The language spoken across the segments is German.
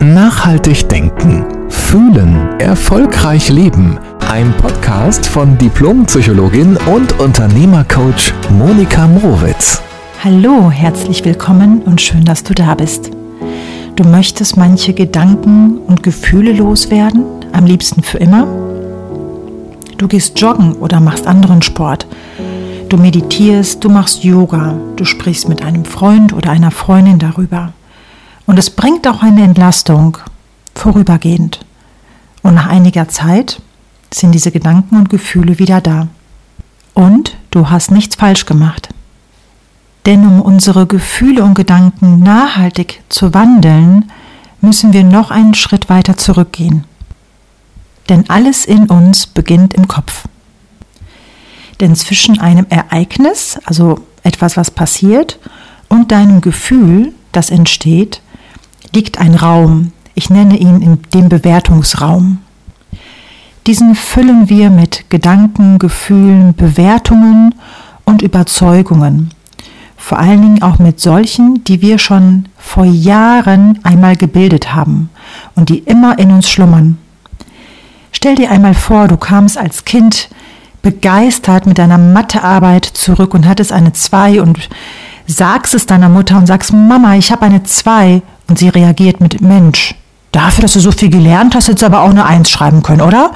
Nachhaltig denken, fühlen, erfolgreich leben. Ein Podcast von Diplompsychologin und Unternehmercoach Monika Mrowitz. Hallo, herzlich willkommen und schön, dass du da bist. Du möchtest manche Gedanken und Gefühle loswerden, am liebsten für immer? Du gehst joggen oder machst anderen Sport. Du meditierst, du machst Yoga, du sprichst mit einem Freund oder einer Freundin darüber. Und es bringt auch eine Entlastung, vorübergehend. Und nach einiger Zeit sind diese Gedanken und Gefühle wieder da. Und du hast nichts falsch gemacht. Denn um unsere Gefühle und Gedanken nachhaltig zu wandeln, müssen wir noch einen Schritt weiter zurückgehen. Denn alles in uns beginnt im Kopf. Denn zwischen einem Ereignis, also etwas, was passiert, und deinem Gefühl, das entsteht, liegt ein Raum. Ich nenne ihn den Bewertungsraum. Diesen füllen wir mit Gedanken, Gefühlen, Bewertungen und Überzeugungen. Vor allen Dingen auch mit solchen, die wir schon vor Jahren einmal gebildet haben und die immer in uns schlummern. Stell dir einmal vor, du kamst als Kind begeistert mit deiner Mathearbeit zurück und hattest eine 2 und sagst es deiner Mutter und sagst, Mama, ich habe eine 2 und sie reagiert mit Mensch, dafür, dass du so viel gelernt hast, hättest du aber auch eine Eins schreiben können, oder?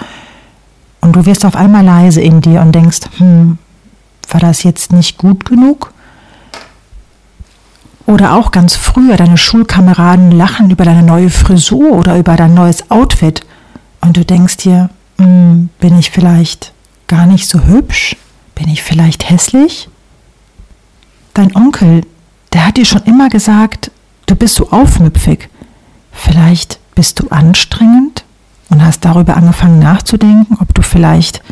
Und du wirst auf einmal leise in dir und denkst, hm, war das jetzt nicht gut genug? Oder auch ganz früher, deine Schulkameraden lachen über deine neue Frisur oder über dein neues Outfit. Und du denkst dir, hm, bin ich vielleicht gar nicht so hübsch? Bin ich vielleicht hässlich? Dein Onkel, der hat dir schon immer gesagt, Du bist so aufmüpfig. Vielleicht bist du anstrengend und hast darüber angefangen nachzudenken, ob du vielleicht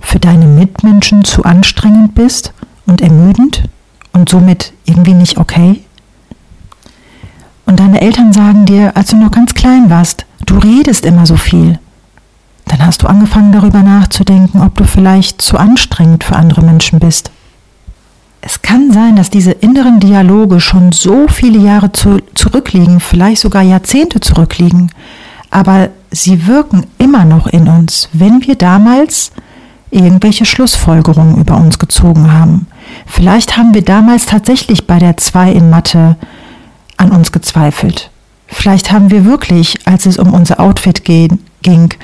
für deine Mitmenschen zu anstrengend bist und ermüdend und somit irgendwie nicht okay. Und deine Eltern sagen dir, als du noch ganz klein warst, du redest immer so viel. Dann hast du angefangen darüber nachzudenken, ob du vielleicht zu anstrengend für andere Menschen bist. Es kann sein, dass diese inneren Dialoge schon so viele Jahre zu, zurückliegen, vielleicht sogar Jahrzehnte zurückliegen, aber sie wirken immer noch in uns, wenn wir damals irgendwelche Schlussfolgerungen über uns gezogen haben. Vielleicht haben wir damals tatsächlich bei der 2 in Mathe an uns gezweifelt. Vielleicht haben wir wirklich, als es um unser Outfit ging,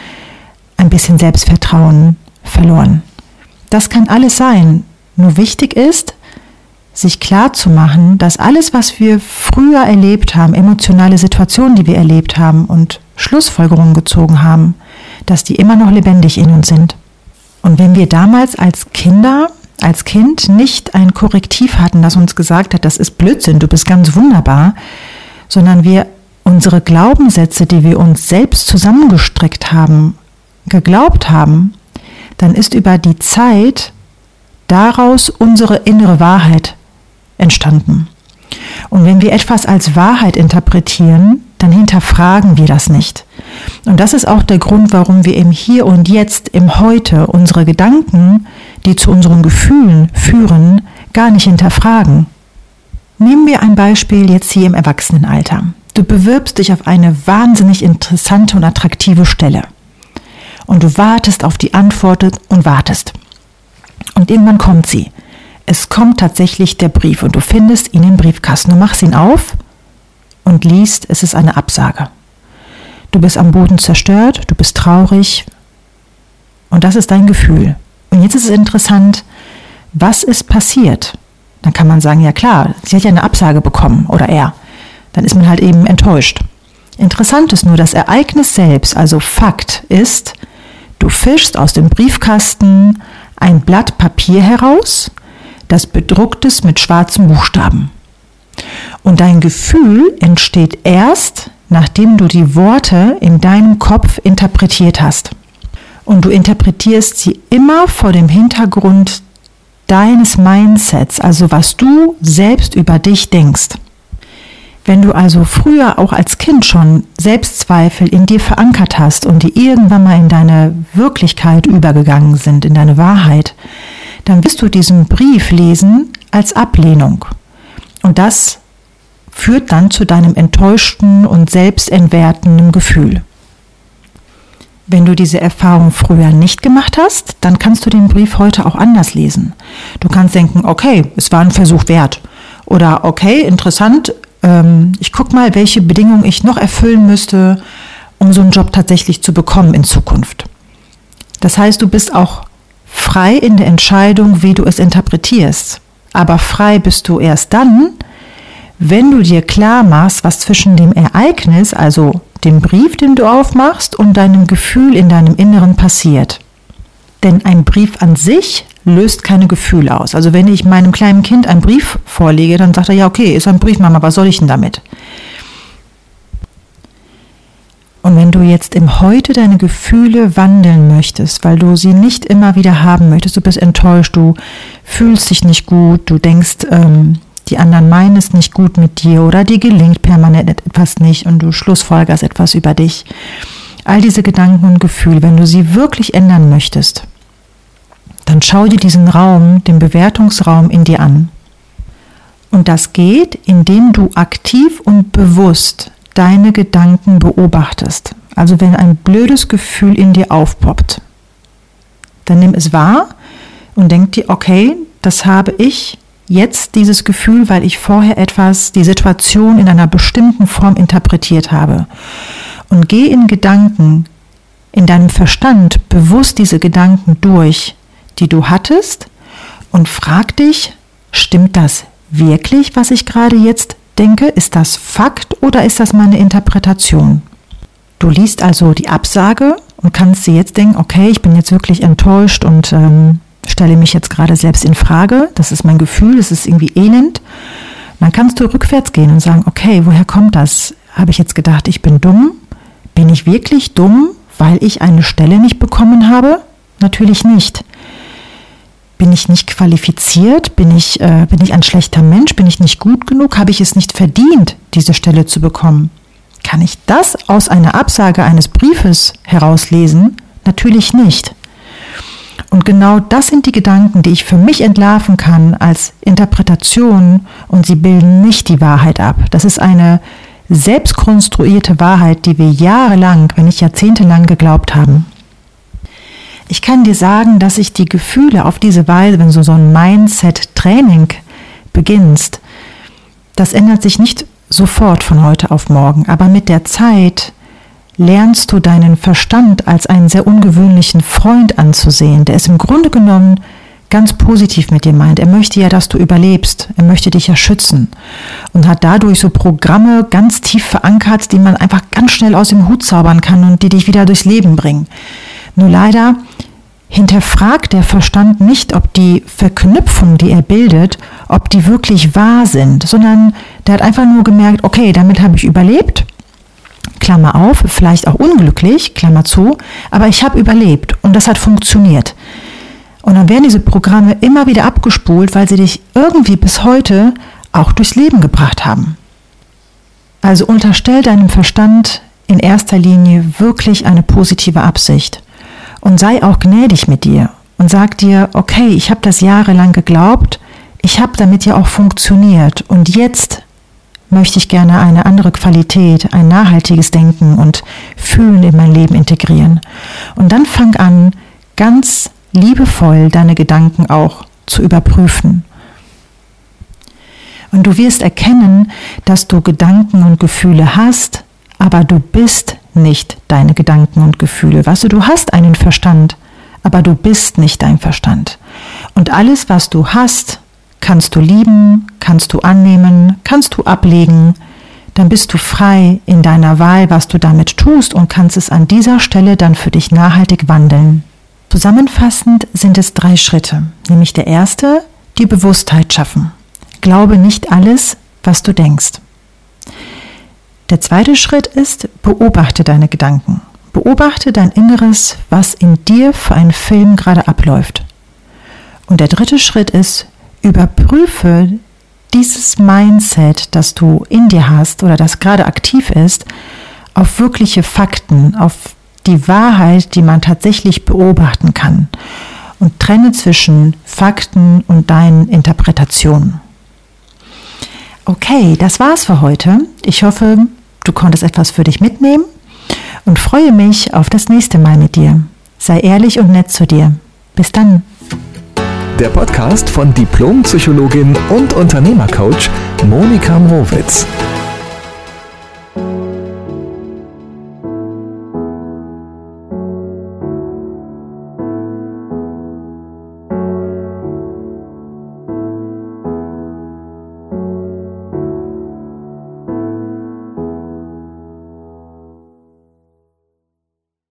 ein bisschen Selbstvertrauen verloren. Das kann alles sein. Nur wichtig ist, sich klar zu machen, dass alles, was wir früher erlebt haben, emotionale Situationen, die wir erlebt haben und Schlussfolgerungen gezogen haben, dass die immer noch lebendig in uns sind. Und wenn wir damals als Kinder, als Kind nicht ein Korrektiv hatten, das uns gesagt hat, das ist Blödsinn, du bist ganz wunderbar, sondern wir unsere Glaubenssätze, die wir uns selbst zusammengestrickt haben, geglaubt haben, dann ist über die Zeit daraus unsere innere Wahrheit entstanden. Und wenn wir etwas als Wahrheit interpretieren, dann hinterfragen wir das nicht. Und das ist auch der Grund, warum wir im Hier und Jetzt, im Heute unsere Gedanken, die zu unseren Gefühlen führen, gar nicht hinterfragen. Nehmen wir ein Beispiel jetzt hier im Erwachsenenalter. Du bewirbst dich auf eine wahnsinnig interessante und attraktive Stelle. Und du wartest auf die Antwort und wartest. Und irgendwann kommt sie. Es kommt tatsächlich der Brief und du findest ihn im Briefkasten. Du machst ihn auf und liest, es ist eine Absage. Du bist am Boden zerstört, du bist traurig und das ist dein Gefühl. Und jetzt ist es interessant, was ist passiert? Dann kann man sagen, ja klar, sie hat ja eine Absage bekommen oder er. Dann ist man halt eben enttäuscht. Interessant ist nur, das Ereignis selbst, also Fakt ist, du fischst aus dem Briefkasten ein Blatt Papier heraus, das bedruckt ist mit schwarzen Buchstaben. Und dein Gefühl entsteht erst, nachdem du die Worte in deinem Kopf interpretiert hast. Und du interpretierst sie immer vor dem Hintergrund deines Mindsets, also was du selbst über dich denkst. Wenn du also früher auch als Kind schon Selbstzweifel in dir verankert hast und die irgendwann mal in deine Wirklichkeit übergegangen sind, in deine Wahrheit, dann wirst du diesen Brief lesen als Ablehnung. Und das führt dann zu deinem enttäuschten und selbstentwertenden Gefühl. Wenn du diese Erfahrung früher nicht gemacht hast, dann kannst du den Brief heute auch anders lesen. Du kannst denken, okay, es war ein Versuch wert. Oder okay, interessant, ähm, ich gucke mal, welche Bedingungen ich noch erfüllen müsste, um so einen Job tatsächlich zu bekommen in Zukunft. Das heißt, du bist auch frei in der Entscheidung, wie du es interpretierst. Aber frei bist du erst dann, wenn du dir klar machst, was zwischen dem Ereignis, also dem Brief, den du aufmachst, und deinem Gefühl in deinem Inneren passiert. Denn ein Brief an sich löst keine Gefühle aus. Also wenn ich meinem kleinen Kind einen Brief vorlege, dann sagt er, ja, okay, ist ein Brief, Mama, was soll ich denn damit? Und wenn du jetzt im Heute deine Gefühle wandeln möchtest, weil du sie nicht immer wieder haben möchtest, du bist enttäuscht, du fühlst dich nicht gut, du denkst, ähm, die anderen meinen es nicht gut mit dir oder dir gelingt permanent etwas nicht und du schlussfolgerst etwas über dich. All diese Gedanken und Gefühle, wenn du sie wirklich ändern möchtest, dann schau dir diesen Raum, den Bewertungsraum in dir an. Und das geht, indem du aktiv und bewusst deine Gedanken beobachtest. Also wenn ein blödes Gefühl in dir aufpoppt, dann nimm es wahr und denk dir, okay, das habe ich jetzt dieses Gefühl, weil ich vorher etwas, die Situation in einer bestimmten Form interpretiert habe. Und geh in Gedanken, in deinem Verstand bewusst diese Gedanken durch, die du hattest und frag dich, stimmt das wirklich, was ich gerade jetzt denke? Ist das Fakt oder ist das meine Interpretation? Du liest also die Absage und kannst dir jetzt denken, okay, ich bin jetzt wirklich enttäuscht und ähm, stelle mich jetzt gerade selbst in Frage, das ist mein Gefühl, es ist irgendwie elend. Dann kannst du rückwärts gehen und sagen, okay, woher kommt das? Habe ich jetzt gedacht, ich bin dumm? Bin ich wirklich dumm, weil ich eine Stelle nicht bekommen habe? Natürlich nicht. Bin ich nicht qualifiziert? Bin ich, äh, bin ich ein schlechter Mensch? Bin ich nicht gut genug? Habe ich es nicht verdient, diese Stelle zu bekommen? Kann ich das aus einer Absage eines Briefes herauslesen? Natürlich nicht. Und genau das sind die Gedanken, die ich für mich entlarven kann als Interpretation und sie bilden nicht die Wahrheit ab. Das ist eine selbstkonstruierte Wahrheit, die wir jahrelang, wenn nicht jahrzehntelang geglaubt haben. Ich kann dir sagen, dass ich die Gefühle auf diese Weise, wenn du so ein Mindset-Training beginnst, das ändert sich nicht sofort von heute auf morgen, aber mit der Zeit lernst du deinen Verstand als einen sehr ungewöhnlichen Freund anzusehen, der es im Grunde genommen ganz positiv mit dir meint. Er möchte ja, dass du überlebst. Er möchte dich ja schützen und hat dadurch so Programme ganz tief verankert, die man einfach ganz schnell aus dem Hut zaubern kann und die dich wieder durchs Leben bringen. Nur leider hinterfragt der Verstand nicht, ob die Verknüpfungen, die er bildet, ob die wirklich wahr sind, sondern der hat einfach nur gemerkt, okay, damit habe ich überlebt Klammer auf, vielleicht auch unglücklich, Klammer zu, aber ich habe überlebt und das hat funktioniert. Und dann werden diese Programme immer wieder abgespult, weil sie dich irgendwie bis heute auch durchs Leben gebracht haben. Also unterstell deinem Verstand in erster Linie wirklich eine positive Absicht und sei auch gnädig mit dir und sag dir, okay, ich habe das jahrelang geglaubt, ich habe damit ja auch funktioniert und jetzt möchte ich gerne eine andere Qualität, ein nachhaltiges Denken und Fühlen in mein Leben integrieren. Und dann fang an, ganz liebevoll deine Gedanken auch zu überprüfen. Und du wirst erkennen, dass du Gedanken und Gefühle hast, aber du bist nicht deine Gedanken und Gefühle. Weißt du, du hast einen Verstand, aber du bist nicht dein Verstand. Und alles, was du hast, kannst du lieben, kannst du annehmen, kannst du ablegen, dann bist du frei in deiner Wahl, was du damit tust und kannst es an dieser Stelle dann für dich nachhaltig wandeln. Zusammenfassend sind es drei Schritte, nämlich der erste, die Bewusstheit schaffen. Glaube nicht alles, was du denkst. Der zweite Schritt ist, beobachte deine Gedanken. Beobachte dein Inneres, was in dir für einen Film gerade abläuft. Und der dritte Schritt ist, überprüfe dieses Mindset, das du in dir hast oder das gerade aktiv ist, auf wirkliche Fakten, auf die Wahrheit, die man tatsächlich beobachten kann und trenne zwischen Fakten und deinen Interpretationen. Okay, das war's für heute. Ich hoffe, du konntest etwas für dich mitnehmen und freue mich auf das nächste Mal mit dir. Sei ehrlich und nett zu dir. Bis dann. Der Podcast von Diplompsychologin und Unternehmercoach Monika Mrowitz.